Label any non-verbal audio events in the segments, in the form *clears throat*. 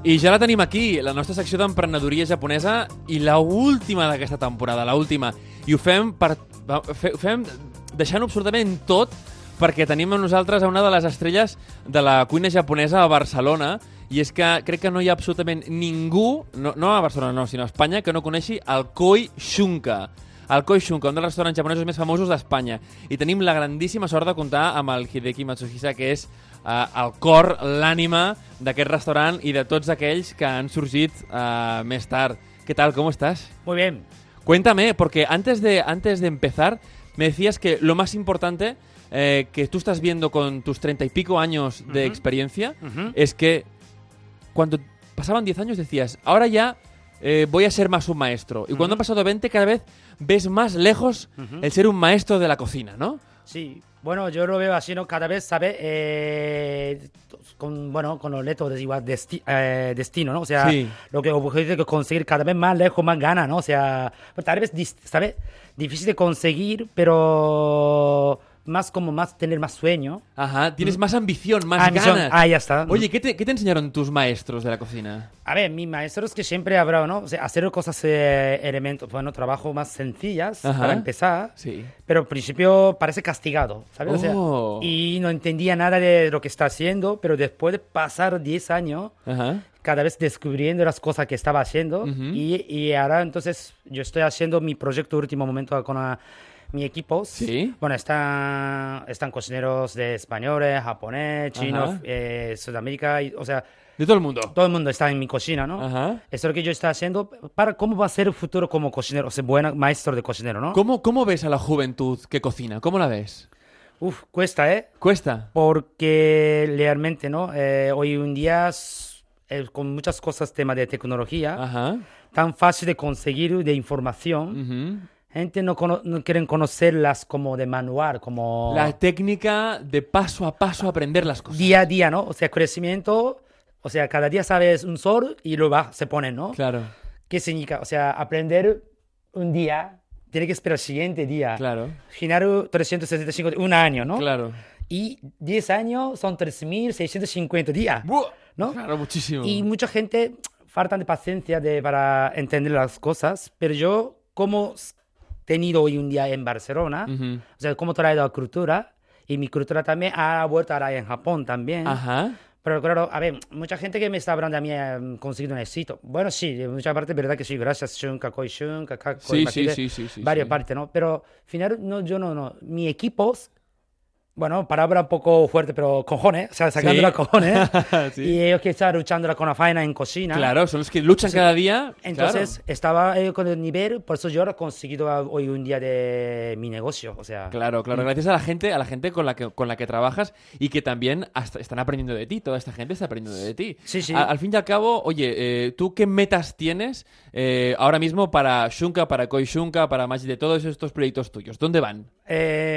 I ja la tenim aquí, la nostra secció d'emprenedoria japonesa i la última d'aquesta temporada, la última. I ho fem, per, ho fem deixant absolutament tot perquè tenim amb nosaltres a una de les estrelles de la cuina japonesa a Barcelona i és que crec que no hi ha absolutament ningú, no, no a Barcelona no, sinó a Espanya, que no coneixi el Koi Shunka el Koi Shunka, un dels restaurants japonesos més famosos d'Espanya. I tenim la grandíssima sort de comptar amb el Hideki Matsuhisa, que és eh, el cor, l'ànima d'aquest restaurant i de tots aquells que han sorgit eh, més tard. ¿Qué tal? ¿Cómo estás? Muy bien. Cuéntame, porque antes de, antes de empezar me decías que lo más importante eh, que tú estás viendo con tus treinta y pico años de experiencia es que cuando pasaban 10 años decías, ahora ya eh, voy a ser más un maestro. Y cuando han pasado 20 cada vez ves más lejos el ser un maestro de la cocina, ¿no? Sí, bueno, yo lo veo así, ¿no? Cada vez, ¿sabes? Eh, con, bueno, con los letras de igual desti- eh, destino, ¿no? O sea, Sí. lo que objetivo que conseguir cada vez más lejos, más gana, ¿no? O sea, pues tal vez, ¿sabes? Difícil de conseguir, pero más como más tener más sueño. Ajá, tienes más ambición, más Mm. Ah, ganas. Ah, ya está. Oye, ¿qué te, qué te enseñaron tus maestros de la cocina? A ver, mi maestro es que siempre habrá, ¿no? O sea, hacer cosas, eh, elementos, bueno, trabajo más sencillas Ajá. para empezar. Sí. Pero al principio parece castigado, ¿sabes? O sea, Oh. y no entendía nada de lo que está haciendo, pero después de pasar 10 años, Ajá. cada vez descubriendo las cosas que estaba haciendo, Ujú. y, y ahora entonces yo estoy haciendo mi proyecto último momento con ah, mi equipo. Sí. Bueno, están, están cocineros de españoles, japonés, chinos, eh, Sudamérica, y, o sea, De todo el mundo. todo el mundo está en mi cocina, ¿no? Ajá. Esto es lo que yo estoy haciendo para cómo va a ser el futuro como cocinero, o sea, buen maestro de cocinero, ¿no? ¿Cómo, ¿Cómo ves a la juventud que cocina? ¿Cómo la ves? Uf, cuesta, ¿eh? ¿Cuesta? Porque realmente, ¿no? Eh, hoy en día, eh, con muchas cosas, tema de tecnología, Ajá. tan fácil de conseguir de información, Ujú. Gente no, cono- no quieren conocerlas como de manual, como La técnica de paso a paso aprender las cosas. día a día, ¿no? O sea, crecimiento, o sea, cada día sabes un sol y lo va, se pone, ¿no? Claro, ¿Qué significa? O sea, aprender un día, tiene que esperar el siguiente día. claro, Ginar 365, un año, ¿no? claro. Y 10 años son 3.650 días. Buah, ¿No? Claro, muchísimo. Y mucha gente falta de paciencia de, para entender las cosas, pero yo, como tenido hoy un día en Barcelona, o sea, como he traído la cultura, y mi cultura también ha vuelto ahora en Japón también. Ajá. Pero claro, a ver, mucha gente que me está hablando a mí ha conseguido un éxito. Bueno, sí, de mucha parte, verdad que sí, gracias Shunka, Koi Shunka, Ka- Koi Sí, sí, sí, sí, Varias partes, ¿no? Pero al final, no, yo no, no. Mi equipo, bueno, palabra un poco fuerte, pero cojones, o sea, sacando Sí. cojones. *laughs* Sí. Y ellos que están luchando con la faena en cocina. Claro, son los que luchan cada día. Entonces, estaba eh, con el nivel, por eso yo lo he conseguido hoy un día de mi negocio, o sea... Claro, claro, gracias a la gente, a la gente con la que con la que trabajas y que también hasta están aprendiendo de ti, toda esta gente está aprendiendo de ti. Sí, sí. A- al fin y al cabo, oye, eh, ¿tú qué metas tienes eh, ahora mismo para Shunka, para Koi Shunka, para Magic, de todos estos proyectos tuyos? ¿Dónde van?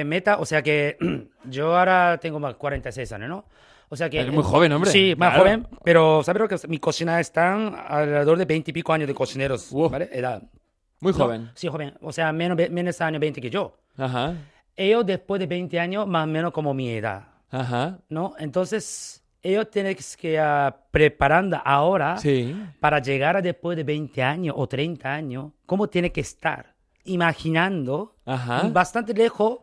Meta, o sea que *clears throat* yo ahora tengo más 46 años, ¿no? O sea que... Eres muy joven, hombre. Sí, más Claro. joven, pero ¿sabes lo que? Mi cocina están alrededor de 20 y pico años de cocineros, Wow. ¿vale? Edad. Muy No, joven. sí, joven. O sea, menos, menos años 20 que yo. Ajá, Ellos después de 20 años, más o menos como mi edad, ajá. ¿no? Entonces, ellos tienen que ah, preparando ahora Sí. para llegar a después de 20 años o 30 años, cómo tiene que estar, imaginando, Ajá. bastante lejos,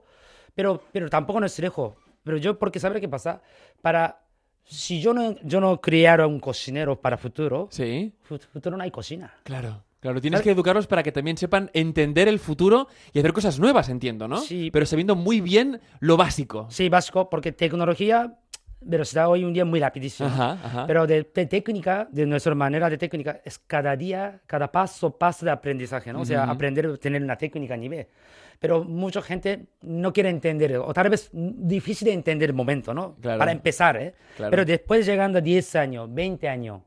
pero, pero tampoco no es lejos. Pero yo, porque ¿sabes qué pasa? Para, si yo no, yo no criara un cocinero para futuro, Sí. fu- futuro no hay cocina. Claro. Claro, tienes que educarlos para que también sepan entender el futuro y hacer cosas nuevas, entiendo, ¿no? Sí. Pero sabiendo muy bien lo básico. Sí, básico, porque tecnología, velocidad hoy en día muy rapidísima. Ajá, ajá. Pero de, de técnica, de nuestra manera de técnica, es cada día, cada paso, paso de aprendizaje, ¿no? O sea, Ujú. aprender, tener una técnica a nivel. Pero mucha gente no quiere entender, o tal vez difícil de entender el momento, ¿no? Claro. Para empezar, ¿eh? Claro. Pero después llegando a 10 años, 20 años,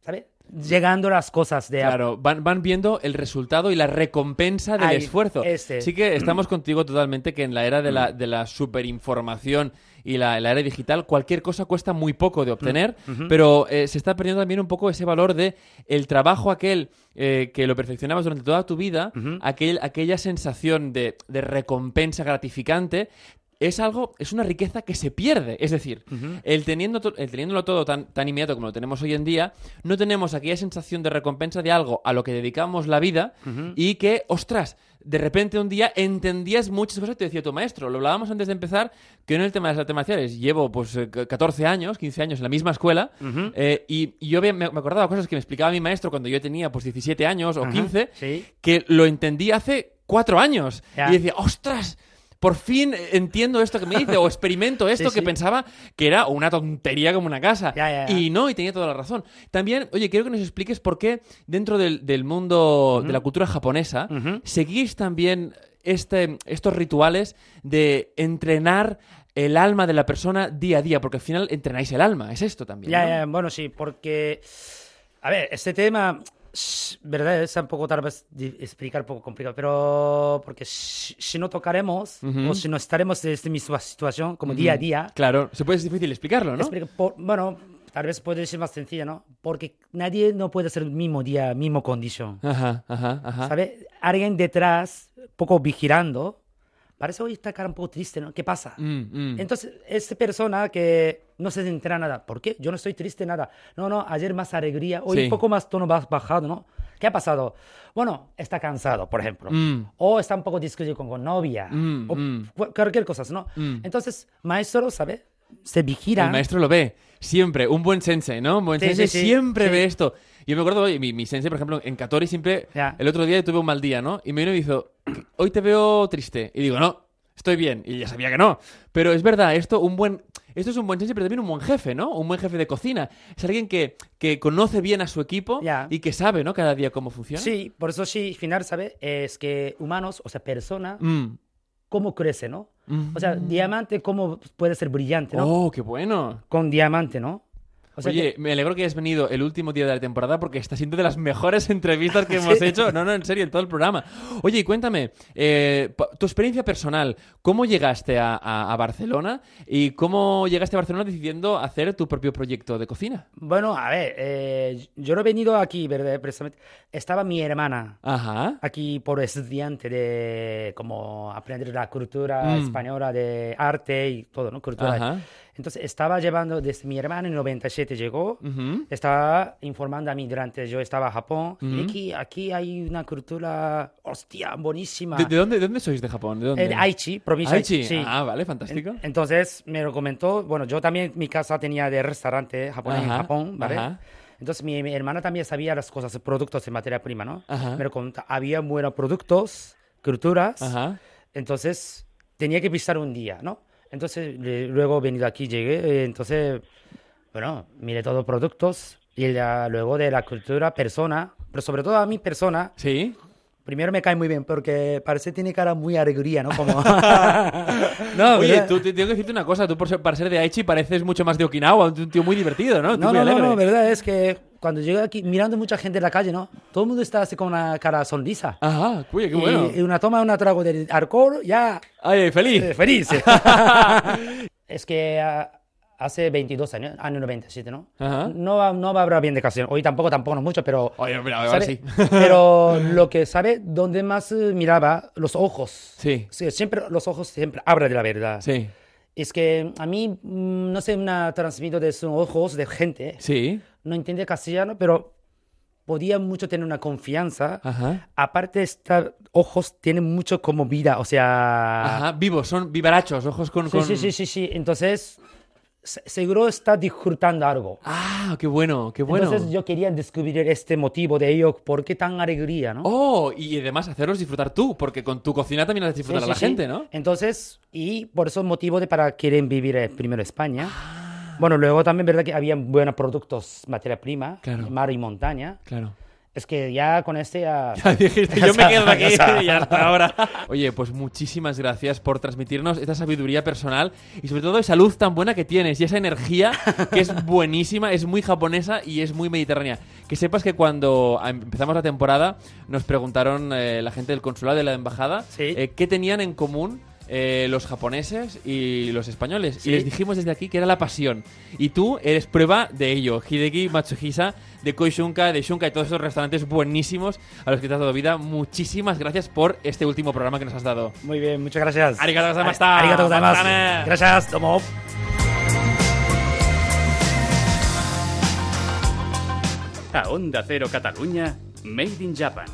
¿sabes? Llegando las cosas de... Claro, van, van viendo el resultado y la recompensa del Ahí, esfuerzo. este. Sí que estamos contigo totalmente que en la era de la, de la superinformación y la, la era digital, cualquier cosa cuesta muy poco de obtener, pero eh, se está perdiendo también un poco ese valor de el trabajo aquel eh, que lo perfeccionabas durante toda tu vida, aquel, aquella sensación de, de recompensa gratificante, es algo, es una riqueza que se pierde. Es decir, el, teniendo to- el teniéndolo todo tan, tan inmediato como lo tenemos hoy en día, no tenemos aquella sensación de recompensa de algo a lo que dedicamos la vida y que, ostras, de repente un día entendías muchas cosas que te decía tu maestro. Lo hablábamos antes de empezar, que en el tema de las artes marciales llevo pues eh, 14 años, 15 años en la misma escuela eh, y, y yo me, me acordaba cosas que me explicaba mi maestro cuando yo tenía pues 17 años o Ajá, 15 sí. que lo entendí hace cuatro años. Y decía, ostras, por fin entiendo esto que me dice, o *laughs* experimento esto Sí, que sí. pensaba que era una tontería como una casa. Ya, ya, ya. Y no, y tenía toda la razón. También, oye, quiero que nos expliques por qué dentro del, del mundo de la cultura japonesa seguís también este, estos rituales de entrenar el alma de la persona día a día, porque al final entrenáis el alma, es esto también. Ya, ¿no? ya, bueno, sí, porque, a ver, este tema, ¿verdad? Es un poco tal vez explicar un poco complicado, pero porque si, no tocaremos Ujú. o si no estaremos en esta misma situación como día a día, Claro, se puede es difícil explicarlo, ¿no? explica- por- bueno, tal vez puede ser más sencilla, ¿no? Porque nadie no puede ser el mismo día, mismo condición, Ajá, ajá, ajá. ¿sabes? Alguien detrás, poco vigilando, parece hoy esta cara un poco triste, ¿no? ¿Qué pasa? Mm, mm. Entonces, esta persona que no se entera nada, ¿por qué? Yo no estoy triste nada. No, no, ayer más alegría, hoy Sí. un poco más tono más bajado, ¿no? ¿Qué ha pasado? Bueno, está cansado, por ejemplo. Mm. O está un poco discutido con, con novia. Mm, o mm. cu- cualquier cosa, ¿no? Mm. Entonces, maestro, ¿sabe? Se vigila. El maestro lo ve. Siempre. Un buen sensei, ¿no? Un buen Sí, sensei sí, siempre ve esto. Yo me acuerdo, mi, mi sensei, por ejemplo, en Katori siempre... Ya. El otro día tuve un mal día, ¿no? Y me vino y me dijo, hoy te veo triste. Y digo, no, estoy bien. Y ya sabía que no. Pero es verdad, esto, un buen... Esto es un buen sensei, pero también un buen jefe, ¿no? Un buen jefe de cocina. Es alguien que, que conoce bien a su equipo y que sabe, ¿no? Cada día cómo funciona. Sí, por eso sí, al final, ¿sabe? Es que humanos, o sea, persona, Mm. ¿cómo crece, no? Mm. O sea, diamante, ¿cómo puede ser brillante, no? Oh, qué bueno. Con diamante, ¿no? O sea, Oye, que- me alegro que hayas venido el último día de la temporada porque está siendo de las mejores *laughs* entrevistas que hemos Sí. hecho. No, no, en serio, en todo el programa. Oye, y cuéntame, eh, tu experiencia personal, ¿cómo llegaste a, a- a Barcelona y cómo llegaste a Barcelona decidiendo hacer tu propio proyecto de cocina? Bueno, a ver, eh, yo no he venido aquí, ¿verdad? Precisamente. Estaba mi hermana Ajá. aquí por estudiante de como aprender la cultura Mm. española de arte y todo, ¿no? Cultura. Ajá. Entonces estaba llevando, desde mi hermana en el 97 llegó, Ujú. estaba informando a mí durante yo estaba en Japón, y Ujú. aquí, aquí hay una cultura, hostia, buenísima. ¿De, de dónde, de dónde sois de Japón? ¿De dónde? En Aichi, provincia de Aichi. sí. Ah, vale, fantástico. En- Entonces me lo comentó, bueno, yo también mi casa tenía de restaurante japonés en Ajá, Japón, ¿vale? ajá. Entonces mi, mi hermana también sabía las cosas, productos de materia prima, ¿no? Ajá. Me lo comentó, había buenos productos, culturas, Ajá. entonces tenía que visitar un día, ¿no? Entonces luego venido aquí, llegué, eh, entonces, bueno, miré todos los productos y la- luego de la cultura, persona, pero sobre todo a mi persona, ¿Sí? Primero me cae muy bien porque parece que tiene cara muy alegría, ¿no? Como... *laughs* no, Oye, tú, te- tengo que decirte una cosa. Tú, por ser, para ser de Aichi, pareces mucho más de Okinawa. Un tío muy divertido, ¿no? No, no, no, no, verdad es que cuando llego aquí mirando mucha gente en la calle, ¿no? Todo el mundo está así con una cara sonrisa. Ajá, oye, qué bueno. Y, y una toma, una trago de alcohol, ya Ay, feliz. eh, feliz. *laughs* es que ah, hace 22 años, año 97, ¿no? Ajá. No, no va a hablar bien de ocasión. Hoy tampoco, tampoco no mucho, pero... Oye, hombre, ahora sí. *laughs* Pero lo que sabe, donde más eh, miraba, los ojos. Sí, Sí, siempre los ojos siempre hablan de la verdad. sí, Es que a mí, mm, no sé, una transmito de sus ojos de gente sí. no entiende castellano, pero podía mucho tener una confianza. Ajá. Aparte, estos ojos tienen mucho como vida, o sea... Ajá, vivos, son vivarachos, ojos con... Sí, con- sí, sí, sí, sí. Entonces, se- seguro está disfrutando algo. Ah, qué bueno, qué bueno. Entonces yo quería descubrir este motivo de ello, ¿por qué tan alegría, no? Oh, y además hacerlos disfrutar tú, porque con tu cocina también haces disfrutar sí, a la sí. gente, ¿no? Entonces, y por eso motivo de para quieren vivir eh, primero España. Ah. Bueno, luego también verdad que había buenos productos, materia prima, Claro. mar y montaña. Claro. Es que ya con este ya... *laughs* Ya dijiste, *laughs* yo me quedo aquí *laughs* y hasta ahora. Oye, pues muchísimas gracias por transmitirnos esta sabiduría personal y sobre todo esa luz tan buena que tienes y esa energía que es buenísima, es muy japonesa y es muy mediterránea. Que sepas que cuando empezamos la temporada nos preguntaron eh, la gente del consulado de la embajada Sí. eh, qué tenían en común eh, los japoneses y los españoles. Sí. Y les dijimos desde aquí que era la pasión. Y tú eres prueba de ello. Hideki Matsuhisa, de Koishunka, de Shunka y todos esos restaurantes buenísimos a los que te has dado vida. Muchísimas gracias por este último programa que nos has dado. Muy bien, muchas gracias. Arigato gozaimashita. Arigato gozaimasu. Matane. Gracias, domo. A Onda Cero Catalunya, Made in Japan.